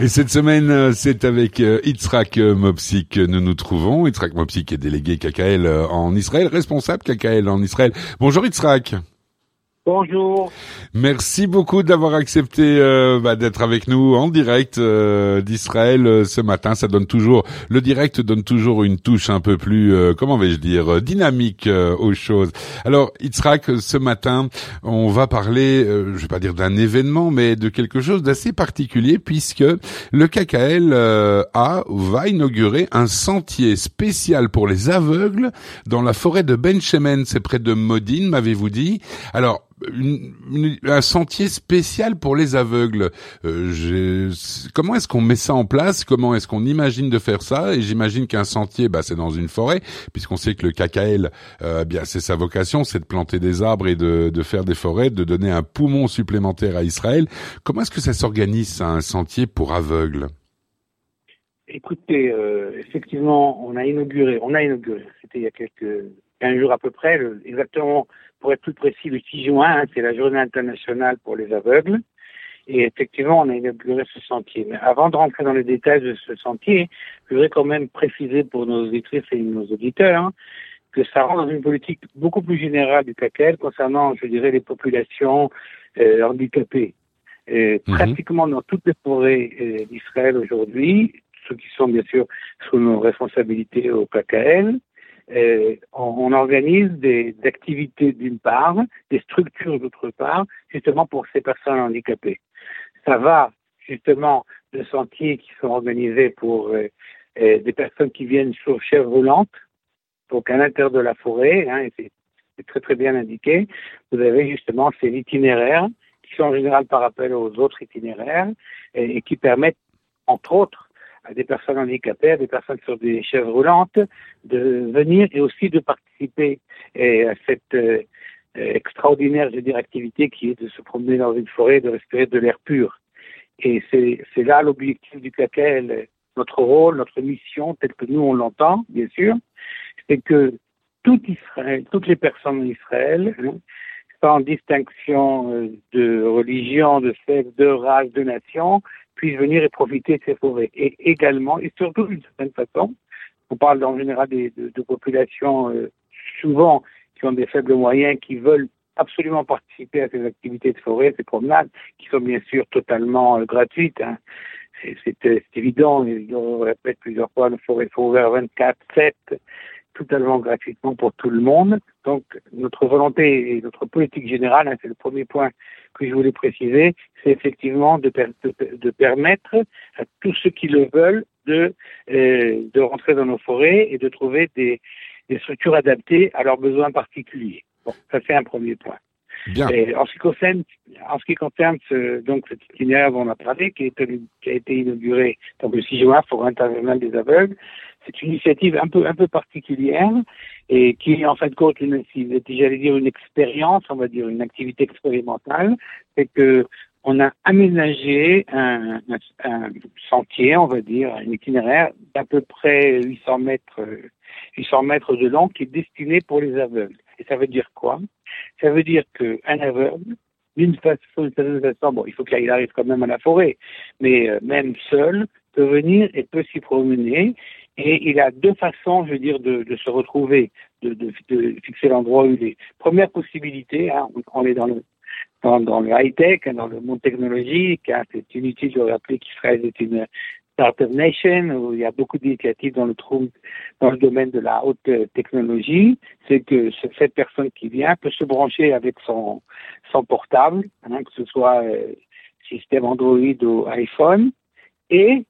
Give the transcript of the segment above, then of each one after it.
Et cette semaine, euh, c'est avec euh, Itzrak euh, Mopsik que nous nous trouvons. Itzrak Mopsik est délégué KKL en Israël, responsable KKL en Israël. Bonjour Itzrak. Bonjour. Merci beaucoup d'avoir accepté euh, bah, d'être avec nous en direct euh, d'Israël euh, ce matin. Ça donne toujours le direct donne toujours une touche un peu plus comment vais-je dire dynamique aux choses. Alors Itzrak, ce matin, on va parler, je vais pas dire d'un événement, mais de quelque chose d'assez particulier puisque le KKL a va inaugurer un sentier spécial pour les aveugles dans la forêt de Ben Shemen, c'est près de Modine, m'avez-vous dit. Alors un sentier spécial pour les aveugles. Euh, comment est-ce qu'on met ça en place? Comment est-ce qu'on imagine de faire ça? Et j'imagine qu'un sentier, bah, c'est dans une forêt, puisqu'on sait que le KKL, euh, bien, c'est sa vocation, c'est de planter des arbres et de, de, faire des forêts, de donner un poumon supplémentaire à Israël. Comment est-ce que ça s'organise, un sentier pour aveugles? Écoutez, euh, effectivement, on a inauguré, on a inauguré, c'était il y a quelques 15 jours à peu près, exactement pour être plus précis, le 6 juin, hein, c'est la journée internationale pour les aveugles. Et effectivement, on a inauguré ce sentier. Mais avant de rentrer dans les détails de ce sentier, je voudrais quand même préciser pour nos auditrices et nos auditeurs hein, que ça rentre dans une politique beaucoup plus générale du CACEL concernant, je dirais, les populations euh, handicapées. Mhm. Pratiquement dans toutes les forêts euh, d'Israël aujourd'hui, ceux qui sont bien sûr sous nos responsabilités au KKL, euh, on, organise des, activités d'une part, des structures d'autre part, justement pour ces personnes handicapées. Ça va justement de sentiers qui sont organisés pour euh, euh, des personnes qui viennent sur chèvre roulante, donc à l'intérieur de la forêt, hein, c'est très très bien indiqué. Vous avez justement ces itinéraires qui sont en général par rappel aux autres itinéraires et qui permettent, entre autres, à des personnes handicapées, à des personnes sur des chaises roulantes, de venir et aussi de participer à cette euh, extraordinaire je activité qui est de se promener dans une forêt, de respirer de l'air pur. Et c'est là l'objectif du CACEL, notre rôle, notre mission, telle que nous on l'entend, bien sûr, c'est que tout Israël, toutes les personnes d'Israël, hein, sans distinction euh, de religion, de sexe, de race, de nation, puissent venir et profiter de ces forêts. Et également, et surtout d'une certaine façon, on parle en général de, populations euh, souvent qui ont des faibles moyens, qui veulent absolument participer à ces activités de forêt, ces promenades, qui sont bien sûr totalement euh, gratuites. Hein. C'est évident, on répète plusieurs fois, le forêt sont ouvertes 24-7 totalement gratuitement pour tout le monde. Donc, notre volonté et notre politique générale, hein, c'est le premier point que je voulais préciser, c'est effectivement de, de, permettre à tous ceux qui le veulent de, euh, de rentrer dans nos forêts et de trouver des, des structures adaptées à leurs besoins particuliers. Bon, ça c'est un premier point. Bien. Et en ce qui concerne, en ce qui concerne ce, donc cet itinéraire dont on a parlé, qui, est, qui a été inauguré donc le 6 juin pour international des aveugles, c'est une initiative un peu un peu particulière et qui en fait compte une, j'allais dire une expérience, on va dire une activité expérimentale, c'est que on a aménagé un, sentier, on va dire, un itinéraire d'à peu près 800 mètres, 800 mètres de long qui est destiné pour les aveugles. Et ça veut dire quoi? Ça veut dire qu'un aveugle, d'une façon, d'une façon, bon, il faut qu'il arrive quand même à la forêt, mais euh, même seul, peut venir et peut s'y promener et il a deux façons, je veux dire, de, de se retrouver, de, de, de fixer l'endroit où il est. Première possibilité, hein, on est dans le dans, dans le high-tech, hein, dans le monde technologique. Hein, c'est inutile de rappeler qu'Israël est une startup nation où il y a beaucoup d'initiatives dans le dans le domaine de la haute technologie. C'est que cette personne qui vient peut se brancher avec son son portable, hein, que ce soit euh, système Android ou iPhone, et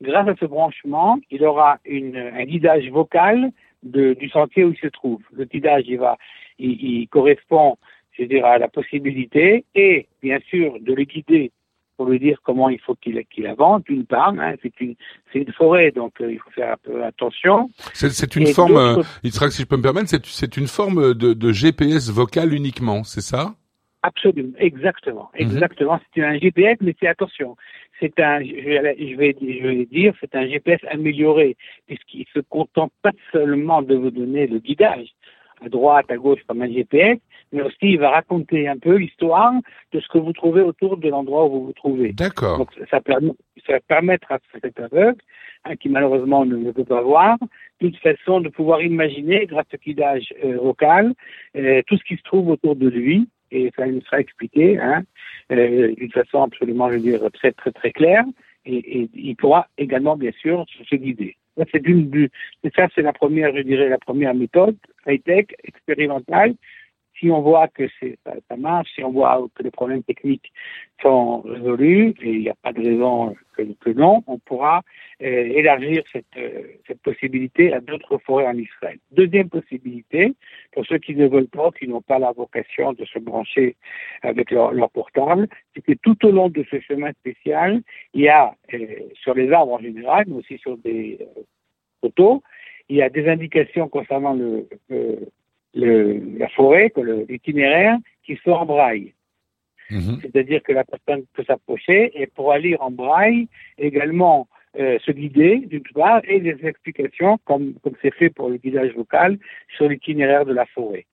grâce à ce branchement, il aura une, un guidage vocal de, du sentier où il se trouve. Le guidage, il va, il, il correspond, je dirais, à la possibilité et, bien sûr, de le guider pour lui dire comment il faut qu'il qu'il avance, d'une part. Hein, c'est une, une forêt, donc euh, il faut faire un peu attention. C'est une forme, euh, il sera, si je peux me permettre, c'est une forme de, de GPS vocal uniquement, c'est ça? Absolument, exactement, mhm. exactement. C'est un GPS, mais c'est attention, c'est un, je vais, je vais dire, c'est un GPS amélioré, puisqu'il se contente pas seulement de vous donner le guidage. à droite, à gauche comme un GPS, mais aussi il va raconter un peu l'histoire de ce que vous trouvez autour de l'endroit où vous vous trouvez. D'accord. Donc ça, permet, ça va permettre à cet aveugle, hein, qui malheureusement ne, ne, peut pas voir, d'une façon de pouvoir imaginer, grâce au guidage euh, vocal, euh, tout ce qui se trouve autour de lui, et ça nous sera expliqué hein, euh, d'une façon absolument, je veux dire, très très très claire, et, et il pourra également, bien sûr, se guider. Ça, c'est d'une, ça, c'est la première, je dirais, la première méthode high-tech, expérimentale, si on voit que ça, marche, si on voit que les problèmes techniques sont résolus, et il n'y a pas de raison que, non, on pourra euh, élargir cette, euh, cette possibilité à d'autres forêts en Israël. Deuxième possibilité, pour ceux qui ne veulent pas, qui n'ont pas la vocation de se brancher avec leur, portable, c'est que tout au long de ce chemin spécial, il y a euh, sur les arbres en général, mais aussi sur des photos, il y a des indications concernant le le, la forêt, que l'itinéraire, qui soit en braille. Mmh. C'est-à-dire que la personne peut s'approcher et pourra lire en braille également euh, se guider d'une part et des explications comme comme c'est fait pour le guidage vocal sur l'itinéraire de la forêt.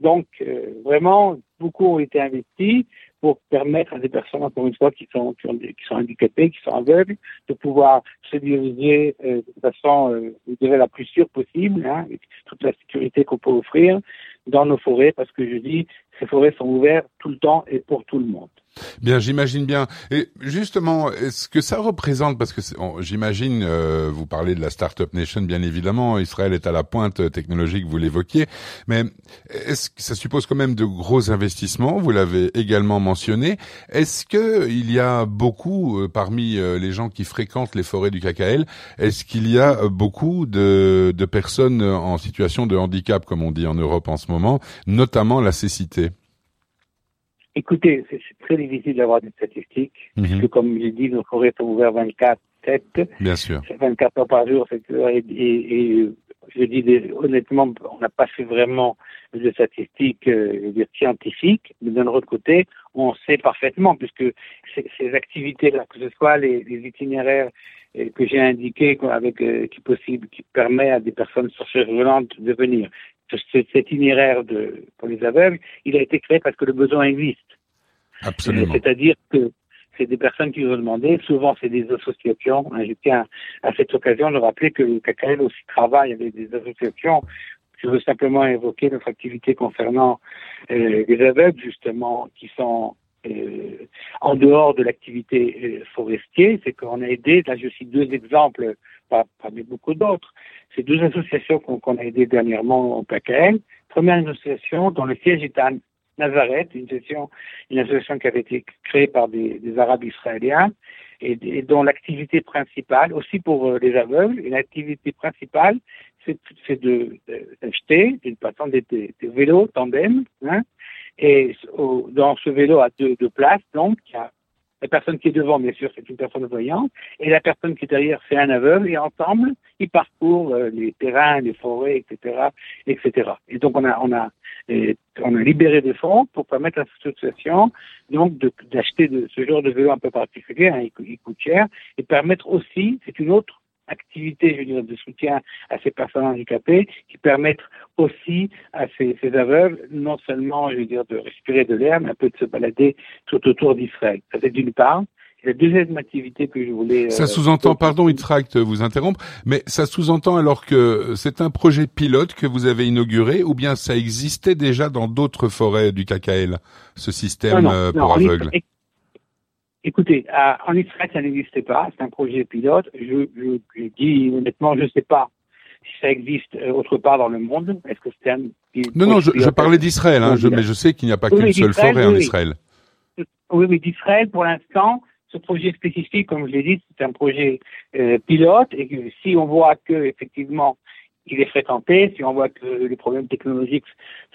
Donc euh, vraiment beaucoup ont été investis pour permettre à des personnes, encore une fois, qui sont, qui, qui sont handicapées, qui sont aveugles, de pouvoir se diriger euh, de façon, euh, je dirais, la plus sûre possible, hein, avec toute la sécurité qu'on peut offrir dans nos forêts, parce que je dis, ces forêts sont ouvertes tout le temps et pour tout le monde. Bien, j'imagine bien. Et justement, est-ce que ça représente, parce que j'imagine, euh, vous parlez de la Startup Nation, bien évidemment, Israël est à la pointe technologique, vous l'évoquiez, mais est-ce que ça suppose quand même de gros investissements Vous l'avez également mentionné. Est-ce que il y a beaucoup euh, parmi euh, les gens qui fréquentent les forêts du KKL, est-ce qu'il y a beaucoup de, de personnes en situation de handicap, comme on dit en Europe en ce moment, notamment la cécité? Écoutez, c'est très difficile d'avoir des statistiques, mm -hmm. puisque comme j'ai dit, nos forêts sont ouvertes 24 7 Bien sûr. 24 heures par jour, et, et, et je dis des, honnêtement, on n'a pas fait vraiment de statistiques euh, dire, scientifiques, mais d'un autre côté, on sait parfaitement, puisque ces, ces activités-là, que ce soit les, les itinéraires euh, que j'ai indiqués avec euh, qui possible, qui permet à des personnes surveillantes de venir, cet itinéraire de, pour les aveugles, il a été créé parce que le besoin existe. Absolument. C'est-à-dire que c'est des personnes qui nous ont demandé, souvent c'est des associations. Je tiens à cette occasion de rappeler que le KKL aussi travaille avec des associations. Je veux simplement évoquer notre activité concernant euh, les aveugles, justement, qui sont euh, en dehors de l'activité euh, forestière. C'est qu'on a aidé, là je cite deux exemples parmi beaucoup d'autres. C'est deux associations qu'on qu a aidées dernièrement au PKL. Première association dont le siège est à Nazareth, une association, une qui avait été créée par des, Arabes israéliens et, dont l'activité principale, aussi pour euh, les aveugles, et l'activité principale, c'est d'acheter d'une façon des, des, vélos tandem, hein, et au, dans ce vélo à deux, places, donc, y a la personne qui est devant, bien sûr, c'est une personne voyante, et la personne qui est derrière, c'est un aveugle, et ensemble, ils parcourent euh, les terrains, les forêts, etc., etc. Et donc, on a, on a, on a libéré des fonds pour permettre à l'association, donc, d'acheter ce genre de vélo un peu particulier, hein, il coûte cher, et permettre aussi, c'est une autre activités, je veux dire, de soutien à ces personnes handicapées qui permettent aussi à ces, ces, aveugles, non seulement, je veux dire, de respirer de l'air, mais un peu de se balader tout autour d'Israël. Ça, c'est d'une part. La deuxième activité que je voulais... Ça sous-entend, euh, pardon, Itract, vous interrompre, mais ça sous-entend alors que c'est un projet pilote que vous avez inauguré, ou bien ça existait déjà dans d'autres forêts du KKL, ce système non, non, pour non, aveugles? Écoutez, en Israël, ça n'existait pas. C'est un projet pilote. Je, je, je dis honnêtement, je ne sais pas si ça existe autre part dans le monde. Est-ce que c'est un Non, non, je, je parlais d'Israël, hein, mais je sais qu'il n'y a pas oui, qu'une seule forêt oui, en Israël. Oui, mais d'Israël, pour l'instant, ce projet spécifique, comme je l'ai dit, c'est un projet euh, pilote et que si on voit que effectivement il est fréquenté, si on voit que les problèmes technologiques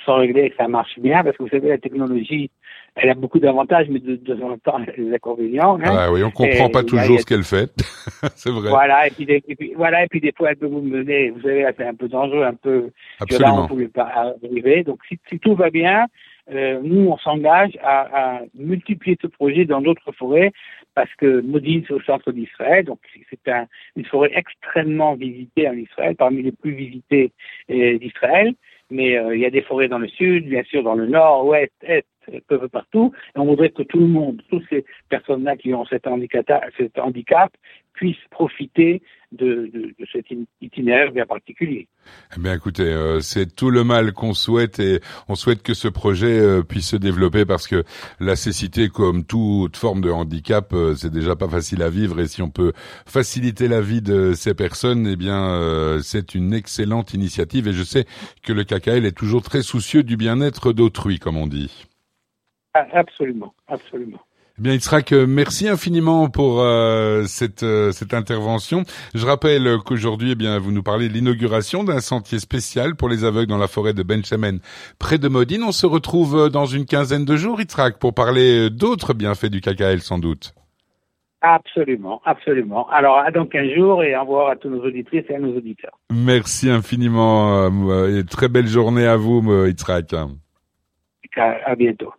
sont réglés et que ça marche bien, parce que vous savez, la technologie, elle a beaucoup d'avantages, mais de, de temps en temps, elle a des inconvénients. Hein. Ah oui, on comprend Et pas toujours a- ce qu'elle fait. c'est vrai. Voilà, et puis, des- et puis- voilà, et puis des fois, elle peut vous mener, vous savez, c'est un peu dangereux, un peu, que là, on Absolument. ne pouvait pas arriver. Donc, si, si tout va bien, euh, nous, on s'engage à, à multiplier ce projet dans d'autres forêts, parce que Modine, c'est au centre d'Israël, donc c'est un, une forêt extrêmement visitée en Israël, parmi les plus visitées euh, d'Israël. mais euh, il y a des forêts dans le sud, bien sûr dans le nord, ouest, est, peu, peu partout. Et on voudrait que tout le monde, toutes ces personnes-là qui ont cet cet handicap puissent profiter de, de, de, cet itinéraire bien particulier. Eh bien, écoutez, euh, c'est tout le mal qu'on souhaite et on souhaite que ce projet euh, puisse se développer parce que la cécité, comme toute forme de handicap, euh, c'est déjà pas facile à vivre et si on peut faciliter la vie de ces personnes, eh bien, c'est une excellente initiative et je sais que le KKL est toujours très soucieux du bien-être d'autrui, comme on dit. Ah, absolument, absolument. Eh bien, que merci infiniment pour euh, cette euh, cette intervention. Je rappelle qu'aujourd'hui, eh bien, vous nous parlez de l'inauguration d'un sentier spécial pour les aveugles dans la forêt de Benchamen, près de Modine. On se retrouve euh, dans une quinzaine de jours, Itzrak, pour parler d'autres bienfaits du KKL, sans doute. Absolument, absolument. Alors, à dans 15 jours et au revoir à tous nos auditrices et à nos auditeurs. Merci infiniment et très belle journée à vous, Itzrak. À bientôt.